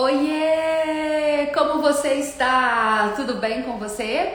Oiê! Como você está? Tudo bem com você?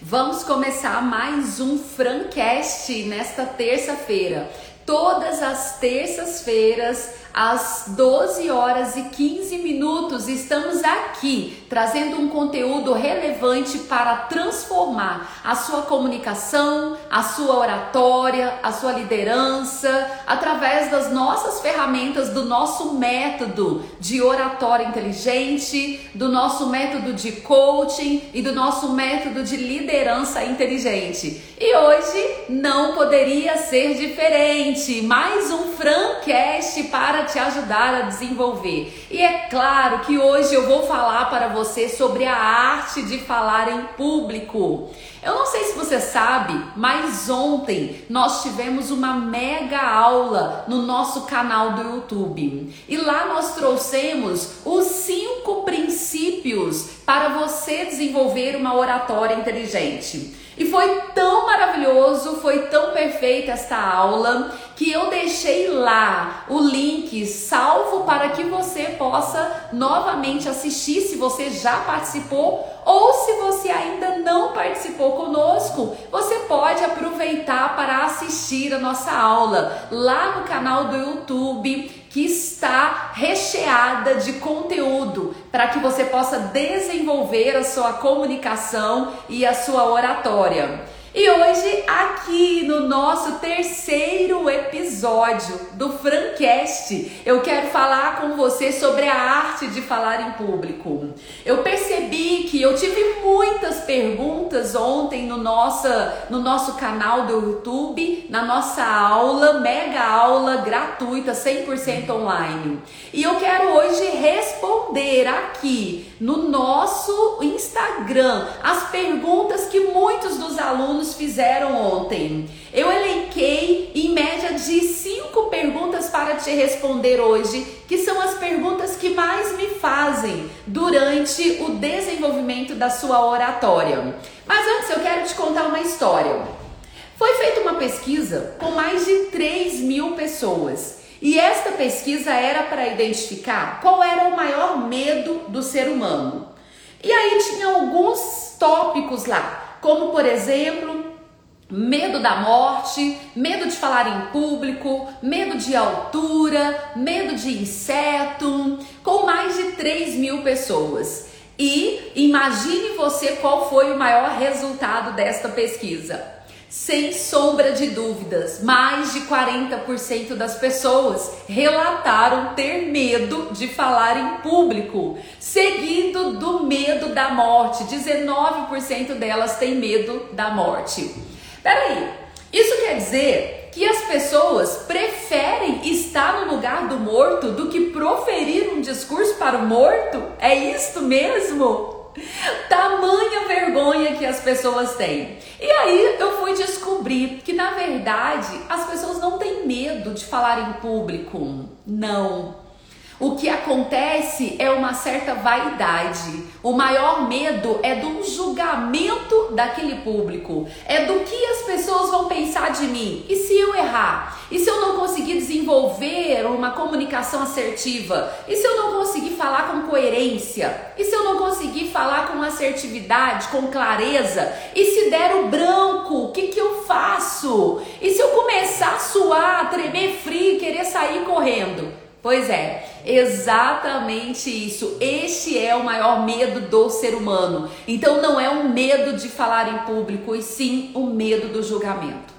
Vamos começar mais um Francast nesta terça-feira. Todas as terças-feiras às 12 horas e 15 minutos, estamos aqui trazendo um conteúdo relevante para transformar a sua comunicação, a sua oratória, a sua liderança, através das nossas ferramentas, do nosso método de oratória inteligente, do nosso método de coaching e do nosso método de liderança inteligente. E hoje não poderia ser diferente. Mais um Francast para te ajudar a desenvolver. E é claro que hoje eu vou falar para você sobre a arte de falar em público. Eu não sei se você sabe, mas ontem nós tivemos uma mega aula no nosso canal do YouTube. E lá nós trouxemos os cinco princípios para você desenvolver uma oratória inteligente. E foi tão maravilhoso, foi tão perfeita esta aula que eu deixei lá o link salvo para que você possa novamente assistir se você já participou ou se você ainda não participou conosco, você pode aproveitar para assistir a nossa aula lá no canal do YouTube que está recheada de conteúdo para que você possa desenvolver a sua comunicação e a sua oratória. E hoje, aqui no nosso terceiro episódio do Francast, eu quero falar com você sobre a arte de falar em público. Eu percebi que eu tive muitas perguntas ontem no, nossa, no nosso canal do YouTube, na nossa aula, mega aula gratuita, 100% online. E eu quero hoje responder aqui no nosso Instagram as perguntas que muitos dos alunos fizeram ontem. Eu elenquei em média de cinco perguntas para te responder hoje, que são as perguntas que mais me fazem durante o desenvolvimento da sua oratória. Mas antes eu quero te contar uma história. Foi feita uma pesquisa com mais de 3 mil pessoas. E esta pesquisa era para identificar qual era o maior medo do ser humano. E aí tinha alguns tópicos lá, como por exemplo, medo da morte, medo de falar em público, medo de altura, medo de inseto, com mais de 3 mil pessoas. E imagine você qual foi o maior resultado desta pesquisa. Sem sombra de dúvidas, mais de 40% das pessoas relataram ter medo de falar em público, seguido do medo da morte. 19% delas têm medo da morte. Peraí, isso quer dizer que as pessoas preferem estar no lugar do morto do que proferir um discurso para o morto? É isto mesmo? Tamanha vergonha que as pessoas têm. E aí eu fui descobrir que na verdade as pessoas não têm medo de falar em público. Não. O que acontece é uma certa vaidade. O maior medo é do julgamento daquele público. É do que as pessoas vão pensar de mim. E se eu errar? E se eu não conseguir desenvolver uma comunicação assertiva? E se eu não conseguir falar com coerência? E se eu não conseguir falar com assertividade, com clareza? E se der o branco, o que, que eu faço? E se eu começar a suar, tremer frio querer sair correndo? Pois é, exatamente isso. Este é o maior medo do ser humano. Então não é um medo de falar em público, e sim o medo do julgamento.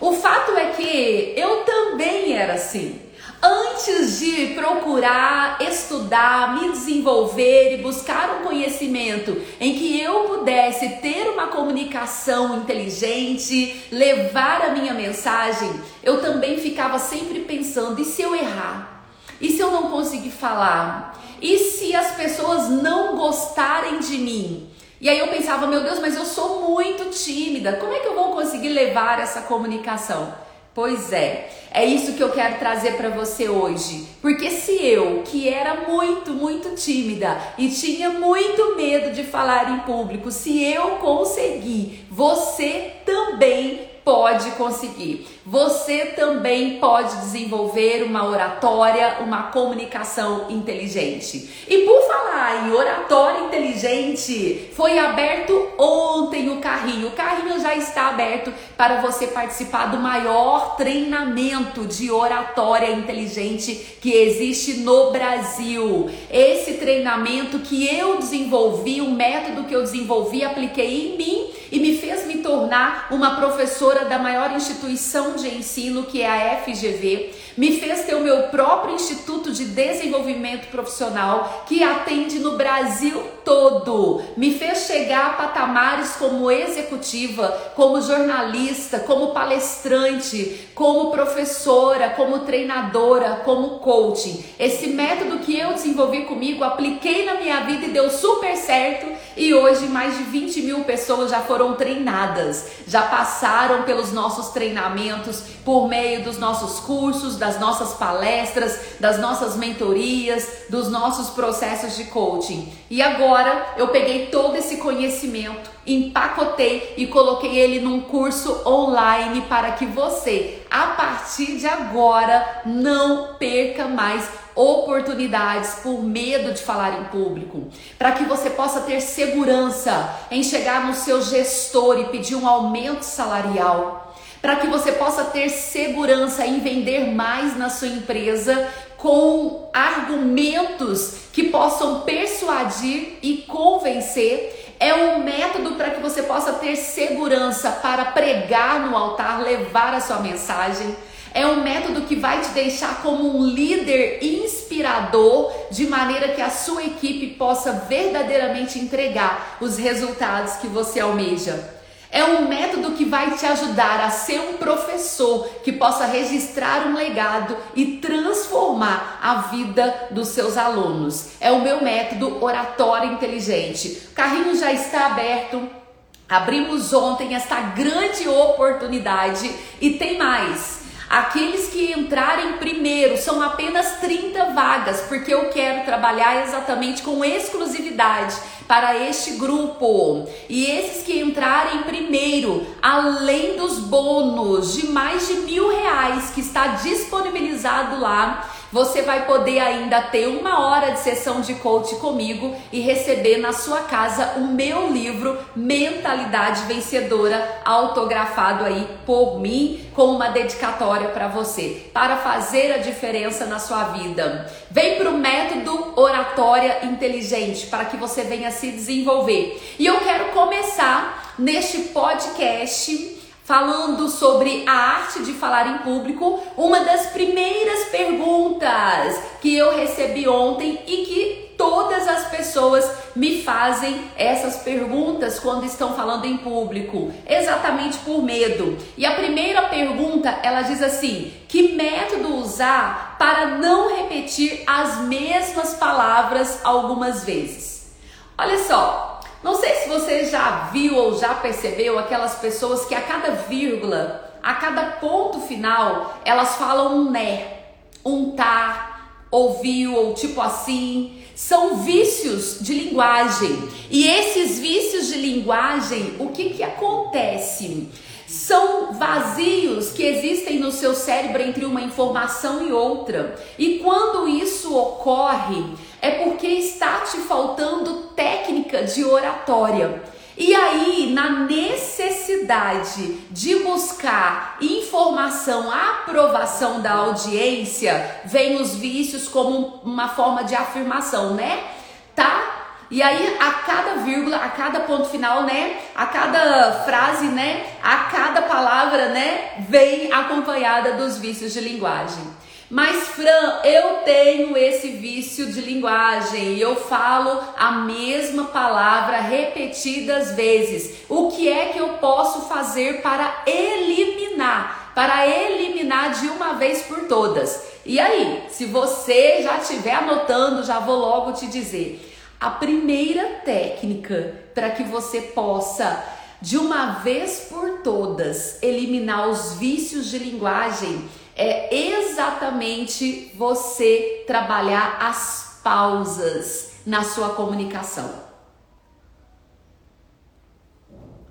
O fato é que eu também era assim. Antes de procurar estudar, me desenvolver e buscar um conhecimento em que eu pudesse ter uma comunicação inteligente, levar a minha mensagem, eu também ficava sempre pensando: e se eu errar? E se eu não conseguir falar? E se as pessoas não gostarem de mim? E aí eu pensava, meu Deus, mas eu sou muito tímida. Como é que eu vou conseguir levar essa comunicação? Pois é, é isso que eu quero trazer para você hoje. Porque se eu, que era muito, muito tímida e tinha muito medo de falar em público, se eu conseguir, você também pode conseguir. Você também pode desenvolver uma oratória, uma comunicação inteligente. E por falar em oratória inteligente, foi aberto ontem o carrinho. O carrinho já está aberto para você participar do maior treinamento de oratória inteligente que existe no Brasil. Esse treinamento que eu desenvolvi, o método que eu desenvolvi, apliquei em mim e me fez me tornar uma professora da maior instituição de ensino que é a FGV, me fez ter o meu próprio Instituto de Desenvolvimento Profissional que atende no Brasil todo, me fez chegar a patamares como executiva, como jornalista, como palestrante, como professora, como treinadora, como coaching. Esse método que eu desenvolvi comigo, apliquei na minha vida e deu super certo e hoje mais de 20 mil pessoas já foram treinadas, já passaram pelos nossos treinamentos por meio dos nossos cursos, das nossas palestras, das nossas mentorias, dos nossos processos de coaching. E agora eu peguei todo esse conhecimento, empacotei e coloquei ele num curso online para que você, a partir de agora, não perca mais oportunidades por medo de falar em público, para que você possa ter segurança em chegar no seu gestor e pedir um aumento salarial, para que você possa ter segurança em vender mais na sua empresa com argumentos que possam persuadir e convencer. É um método para que você possa ter segurança para pregar no altar, levar a sua mensagem é um método que vai te deixar como um líder inspirador, de maneira que a sua equipe possa verdadeiramente entregar os resultados que você almeja. É um método que vai te ajudar a ser um professor que possa registrar um legado e transformar a vida dos seus alunos. É o meu método Oratório Inteligente. O carrinho já está aberto. Abrimos ontem esta grande oportunidade e tem mais. Aqueles que entrarem primeiro são apenas 30 vagas, porque eu quero trabalhar exatamente com exclusividade para este grupo. E esses que entrarem primeiro, além dos bônus de mais de mil reais que está disponibilizado lá, você vai poder ainda ter uma hora de sessão de coach comigo e receber na sua casa o meu livro Mentalidade Vencedora, autografado aí por mim, com uma dedicatória para você, para fazer a diferença na sua vida. Vem para o método oratória inteligente para que você venha se desenvolver. E eu quero começar neste podcast falando sobre a arte de falar em público, uma das primeiras perguntas que eu recebi ontem e que todas as pessoas me fazem essas perguntas quando estão falando em público, exatamente por medo. E a primeira pergunta, ela diz assim: que método usar para não repetir as mesmas palavras algumas vezes? Olha só, não sei se você já viu ou já percebeu aquelas pessoas que a cada vírgula, a cada ponto final, elas falam um né, tá, ouviu ou tipo assim. São vícios de linguagem. E esses vícios de linguagem, o que que acontece? São vazios que existem no seu cérebro entre uma informação e outra. E quando isso ocorre, é porque está te faltando técnica de oratória. E aí, na necessidade de buscar informação, aprovação da audiência, vem os vícios como uma forma de afirmação, né? Tá e aí, a cada vírgula, a cada ponto final, né? A cada frase, né? A cada palavra, né? Vem acompanhada dos vícios de linguagem. Mas, Fran, eu tenho esse vício de linguagem e eu falo a mesma palavra repetidas vezes. O que é que eu posso fazer para eliminar? Para eliminar de uma vez por todas. E aí, se você já estiver anotando, já vou logo te dizer. A primeira técnica para que você possa, de uma vez por todas, eliminar os vícios de linguagem é exatamente você trabalhar as pausas na sua comunicação.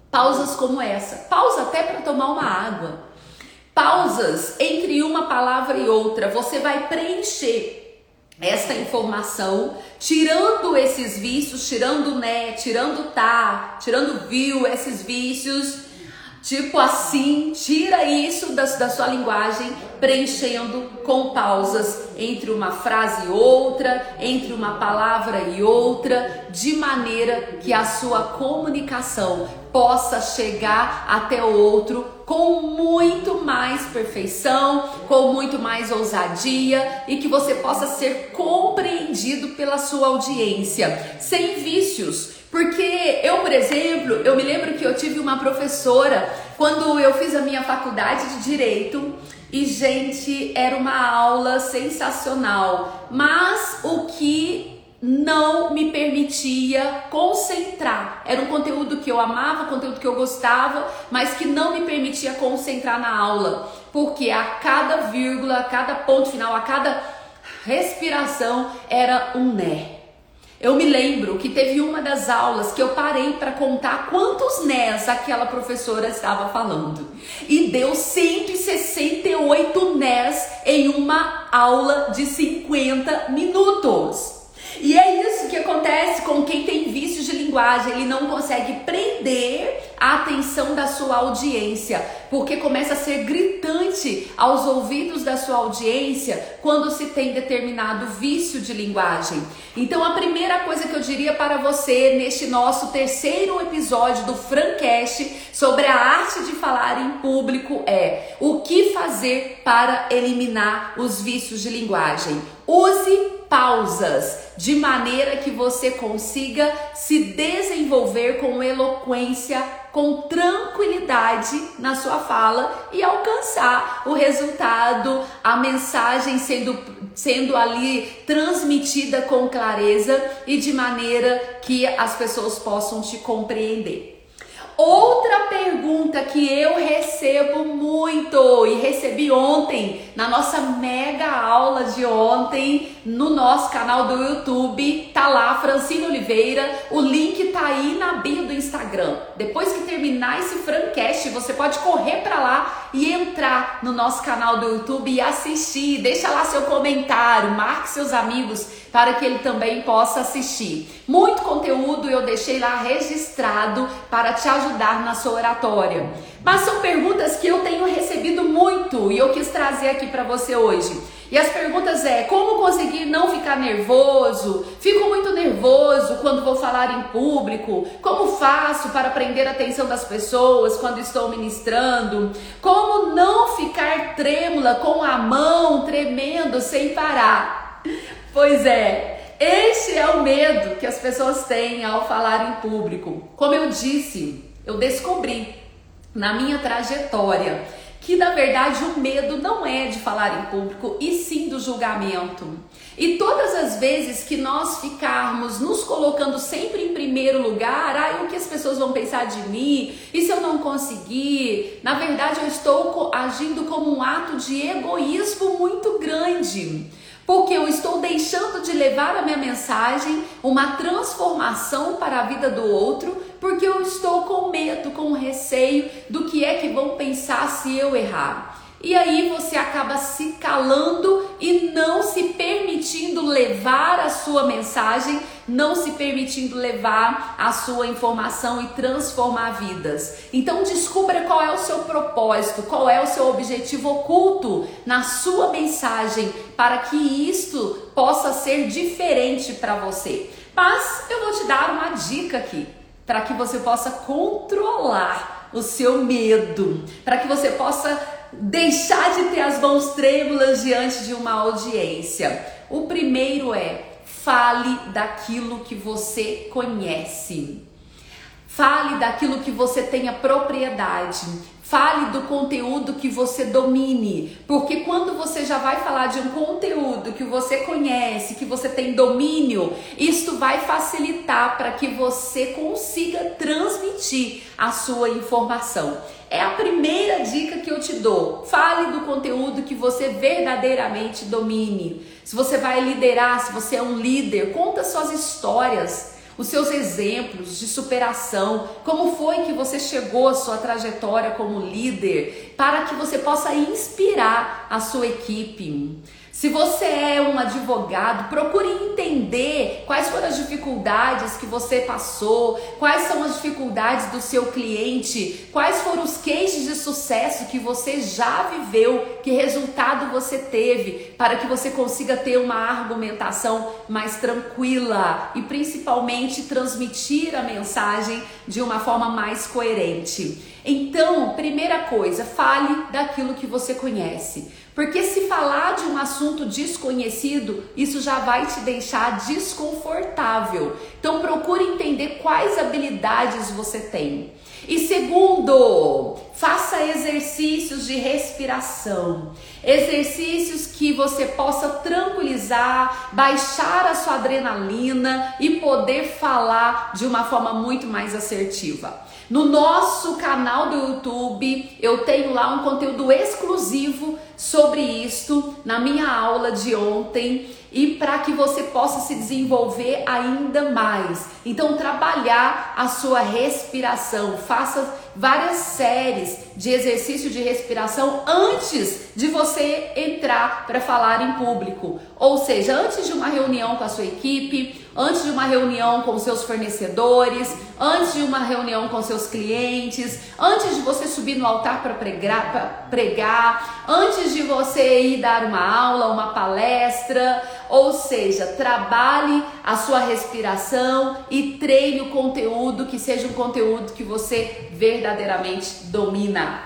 Pausas como essa. Pausa até para tomar uma água. Pausas entre uma palavra e outra. Você vai preencher esta informação, tirando esses vícios, tirando né, tirando tá, tirando viu, esses vícios, tipo assim, tira isso da, da sua linguagem, preenchendo com pausas entre uma frase e outra, entre uma palavra e outra, de maneira que a sua comunicação possa chegar até o outro com muito mais perfeição, com muito mais ousadia e que você possa ser compreendido pela sua audiência, sem vícios. Porque eu, por exemplo, eu me lembro que eu tive uma professora quando eu fiz a minha faculdade de direito e gente, era uma aula sensacional, mas o que não me permitia concentrar. Era um conteúdo que eu amava, conteúdo que eu gostava, mas que não me permitia concentrar na aula, porque a cada vírgula, a cada ponto final, a cada respiração era um né. Eu me lembro que teve uma das aulas que eu parei para contar quantos nés aquela professora estava falando. E deu 168 nés em uma aula de 50 minutos. E é isso que acontece com quem tem vícios de linguagem, ele não consegue prender a atenção da sua audiência, porque começa a ser gritante aos ouvidos da sua audiência quando se tem determinado vício de linguagem. Então, a primeira coisa que eu diria para você neste nosso terceiro episódio do Francast sobre a arte de falar em público é o que fazer para eliminar os vícios de linguagem. Use pausas, de maneira que você consiga se desenvolver com eloquência, com tranquilidade na sua fala e alcançar o resultado, a mensagem sendo, sendo ali transmitida com clareza e de maneira que as pessoas possam te compreender. Outra pergunta que eu recebo muito e recebi ontem na nossa mega aula de ontem no nosso canal do YouTube, tá lá Francine Oliveira, o link tá aí na bio do Instagram. Depois que terminar esse Francast, você pode correr para lá e entrar no nosso canal do YouTube e assistir. Deixa lá seu comentário, marque seus amigos para que ele também possa assistir. Muito conteúdo eu deixei lá registrado para te ajudar na sua oratória. Mas são perguntas que eu tenho recebido muito e eu quis trazer aqui para você hoje. E as perguntas é: como conseguir não ficar nervoso? Fico muito nervoso quando vou falar em público. Como faço para prender a atenção das pessoas quando estou ministrando? Como não ficar trêmula com a mão tremendo sem parar? Pois é, este é o medo que as pessoas têm ao falar em público. Como eu disse, eu descobri na minha trajetória que na verdade o medo não é de falar em público e sim do julgamento. E todas as vezes que nós ficarmos nos colocando sempre em primeiro lugar, ah, o que as pessoas vão pensar de mim? E se eu não conseguir? Na verdade, eu estou agindo como um ato de egoísmo muito grande porque eu estou deixando de levar a minha mensagem, uma transformação para a vida do outro, porque eu estou com medo, com receio do que é que vão pensar se eu errar. E aí você acaba se calando e não levar a sua mensagem, não se permitindo levar a sua informação e transformar vidas. Então descubra qual é o seu propósito, qual é o seu objetivo oculto na sua mensagem para que isto possa ser diferente para você. Mas eu vou te dar uma dica aqui para que você possa controlar o seu medo, para que você possa deixar de ter as mãos trêmulas diante de uma audiência. O primeiro é fale daquilo que você conhece. Fale daquilo que você tenha propriedade. Fale do conteúdo que você domine, porque quando você já vai falar de um conteúdo que você conhece, que você tem domínio, isto vai facilitar para que você consiga transmitir a sua informação. É a primeira dica que eu te dou. Fale do conteúdo que você verdadeiramente domine. Se você vai liderar, se você é um líder, conta suas histórias. os seus exemplos de superação, como foi que você chegou à sua trajetória como líder, para que você possa inspirar a sua equipe. Se você é um advogado, procure entender quais foram as dificuldades que você passou, quais são as dificuldades do seu cliente, quais foram os cases de sucesso que você já viveu, que resultado você teve, para que você consiga ter uma argumentação mais tranquila e principalmente transmitir a mensagem de uma forma mais coerente. Então, primeira coisa, fale daquilo que você conhece. Porque se falar de um assunto desconhecido, isso já vai te deixar desconfortável. Então procure entender quais habilidades você tem. E segundo, faça exercícios de respiração. Exercícios que você possa tranquilizar, baixar a sua adrenalina e poder falar de uma forma muito mais assertiva. No nosso canal do YouTube, eu tenho lá um conteúdo exclusivo sobre isto na minha aula de ontem e para que você possa se desenvolver ainda mais. Então, trabalhar a sua respiração, faça várias séries de exercício de respiração antes de você entrar para falar em público. Ou seja, antes de uma reunião com a sua equipe, antes de uma reunião com seus fornecedores, antes de uma reunião com seus clientes, antes de você subir no altar para pregar, pregar, antes de você ir dar uma aula, uma palestra, ou seja, trabalhe a sua respiração e treine o conteúdo que seja um conteúdo que você verdadeiramente domina.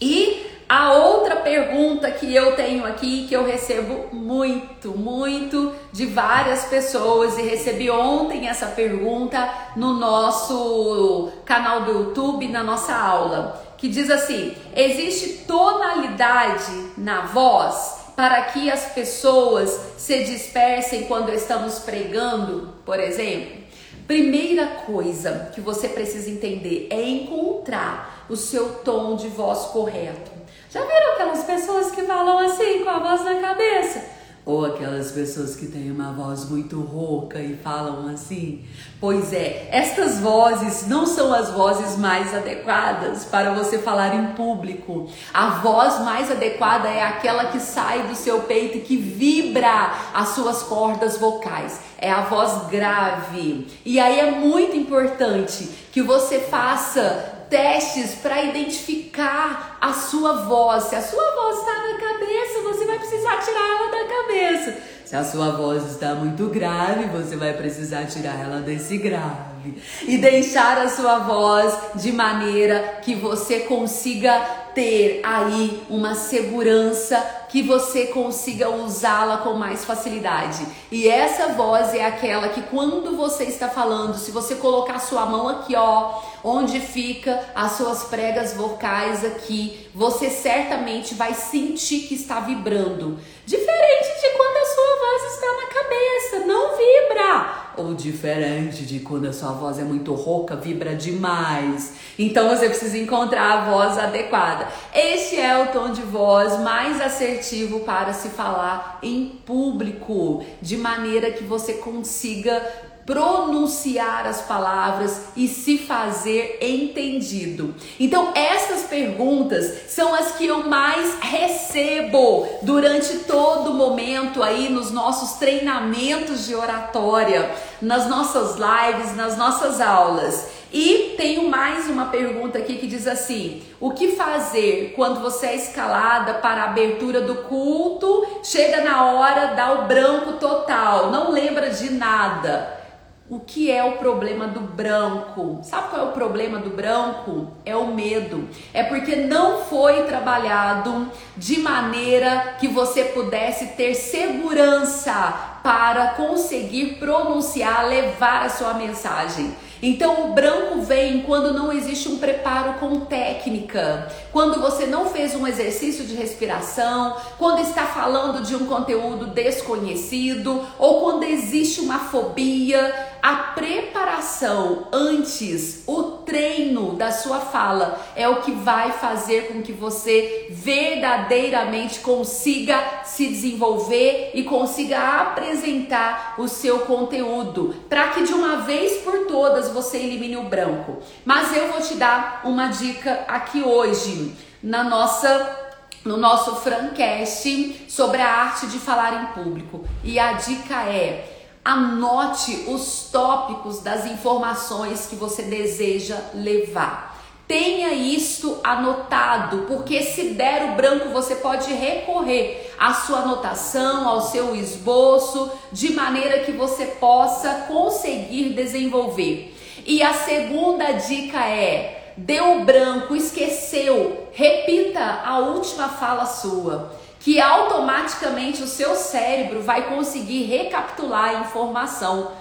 E a outra pergunta que eu tenho aqui, que eu recebo muito, muito de várias pessoas e recebi ontem essa pergunta no nosso canal do YouTube, na nossa aula, que diz assim: existe tonalidade na voz para que as pessoas se dispersem quando estamos pregando, por exemplo? Primeira coisa que você precisa entender é encontrar o seu tom de voz correto. Já viram aquelas pessoas que falam assim com a voz na cabeça? Ou aquelas pessoas que têm uma voz muito rouca e falam assim? Pois é, estas vozes não são as vozes mais adequadas para você falar em público. A voz mais adequada é aquela que sai do seu peito e que vibra as suas cordas vocais. É a voz grave. E aí é muito importante que você faça testes para identificar a sua voz. Se a sua voz está na cabeça, você vai precisar tirar ela da cabeça. Se a sua voz está muito grave, você vai precisar tirar ela desse grave e deixar a sua voz de maneira que você consiga ter aí uma segurança que você consiga usá-la com mais facilidade. E essa voz é aquela que quando você está falando, se você colocar sua mão aqui, ó, onde fica as suas pregas vocais aqui, você certamente vai sentir que está vibrando. Diferente de quando a sua voz está na cabeça, não vibra. Ou diferente de quando a sua voz é muito rouca, vibra demais. Então você precisa encontrar a voz adequada. Este é o tom de voz mais assertivo para se falar em público, de maneira que você consiga pronunciar as palavras e se fazer entendido. Então, essas perguntas são as que eu mais recebo durante todo o momento aí nos nossos treinamentos de oratória, nas nossas lives, nas nossas aulas. E tenho mais uma pergunta aqui que diz assim: o que fazer quando você é escalada para a abertura do culto, chega na hora, dá o branco total, não lembra de nada? O que é o problema do branco? Sabe qual é o problema do branco? É o medo. É porque não foi trabalhado de maneira que você pudesse ter segurança para conseguir pronunciar, levar a sua mensagem. Então o branco vem quando não existe um preparo com técnica, quando você não fez um exercício de respiração, quando está falando de um conteúdo desconhecido ou quando existe uma fobia. A preparação antes, o treino da sua fala é o que vai fazer com que você verdadeiramente consiga se desenvolver e consiga apresentar o seu conteúdo, para que de uma vez por todas você elimine o branco. Mas eu vou te dar uma dica aqui hoje na nossa no nosso Francast sobre a arte de falar em público. E a dica é: anote os tópicos das informações que você deseja levar. Tenha isto anotado, porque se der o branco, você pode recorrer à sua anotação, ao seu esboço, de maneira que você possa conseguir desenvolver. E a segunda dica é: deu branco, esqueceu, repita a última fala sua, que automaticamente o seu cérebro vai conseguir recapitular a informação.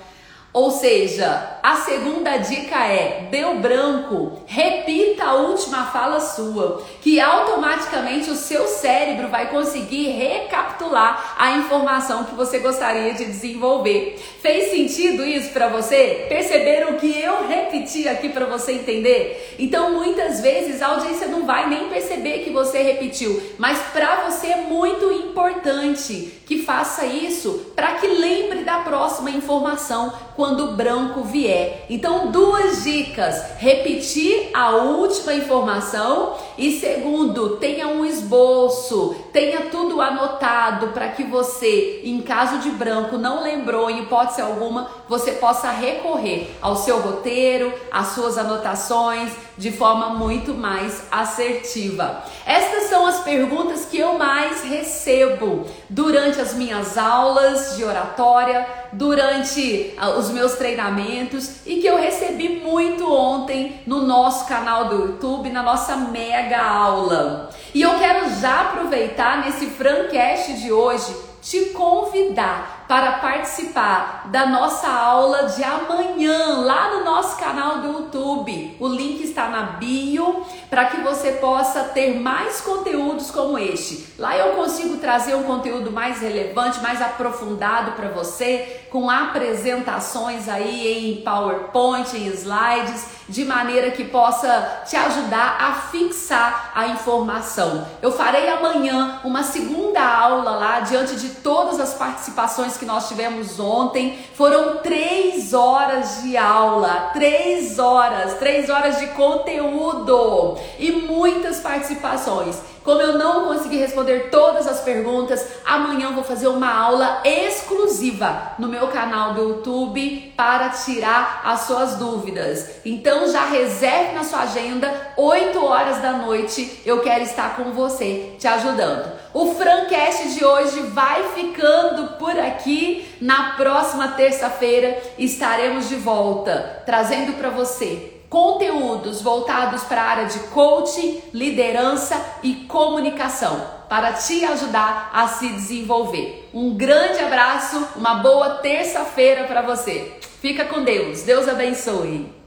Ou seja, a segunda dica é: deu branco, repita a última fala sua, que automaticamente o seu cérebro vai conseguir recapitular a informação que você gostaria de desenvolver. Fez sentido isso para você? Perceberam que eu repeti aqui para você entender? Então, muitas vezes a audiência não vai nem perceber que você repetiu, mas para você é muito importante que faça isso para que lembre da próxima informação quando o branco vier. Então, duas dicas: repetir a última informação e segundo, tenha um esboço, tenha tudo anotado para que você, em caso de branco, não lembrou em hipótese alguma, você possa recorrer ao seu roteiro, às suas anotações de forma muito mais assertiva. Estas são as perguntas que eu mais recebo durante as minhas aulas de oratória, durante ah, os meus treinamentos e que eu recebi muito ontem no nosso canal do YouTube, na nossa mega aula. E eu quero já aproveitar nesse Francast de hoje te convidar para participar da nossa aula de amanhã lá no nosso canal do YouTube. O link está na bio para que você possa ter mais conteúdos como este. Lá eu consigo trazer um conteúdo mais relevante, mais aprofundado para você, com apresentações aí em PowerPoint, em slides, de maneira que possa te ajudar a fixar a informação. Eu farei amanhã uma segunda aula lá diante de todas as participações que nós tivemos ontem. Foram três horas de aula, três horas, três horas de conteúdo e muitas participações. Como eu não consegui responder todas as perguntas, amanhã eu vou fazer uma aula exclusiva no meu canal do YouTube para tirar as suas dúvidas. Então já reserve na sua agenda, 8 horas da noite, eu quero estar com você, te ajudando. O Francast de hoje vai ficando por aqui. Na próxima terça-feira estaremos de volta, trazendo para você conteúdos voltados para a área de coaching, liderança e comunicação, para te ajudar a se desenvolver. Um grande abraço, uma boa terça-feira para você. Fica com Deus. Deus abençoe.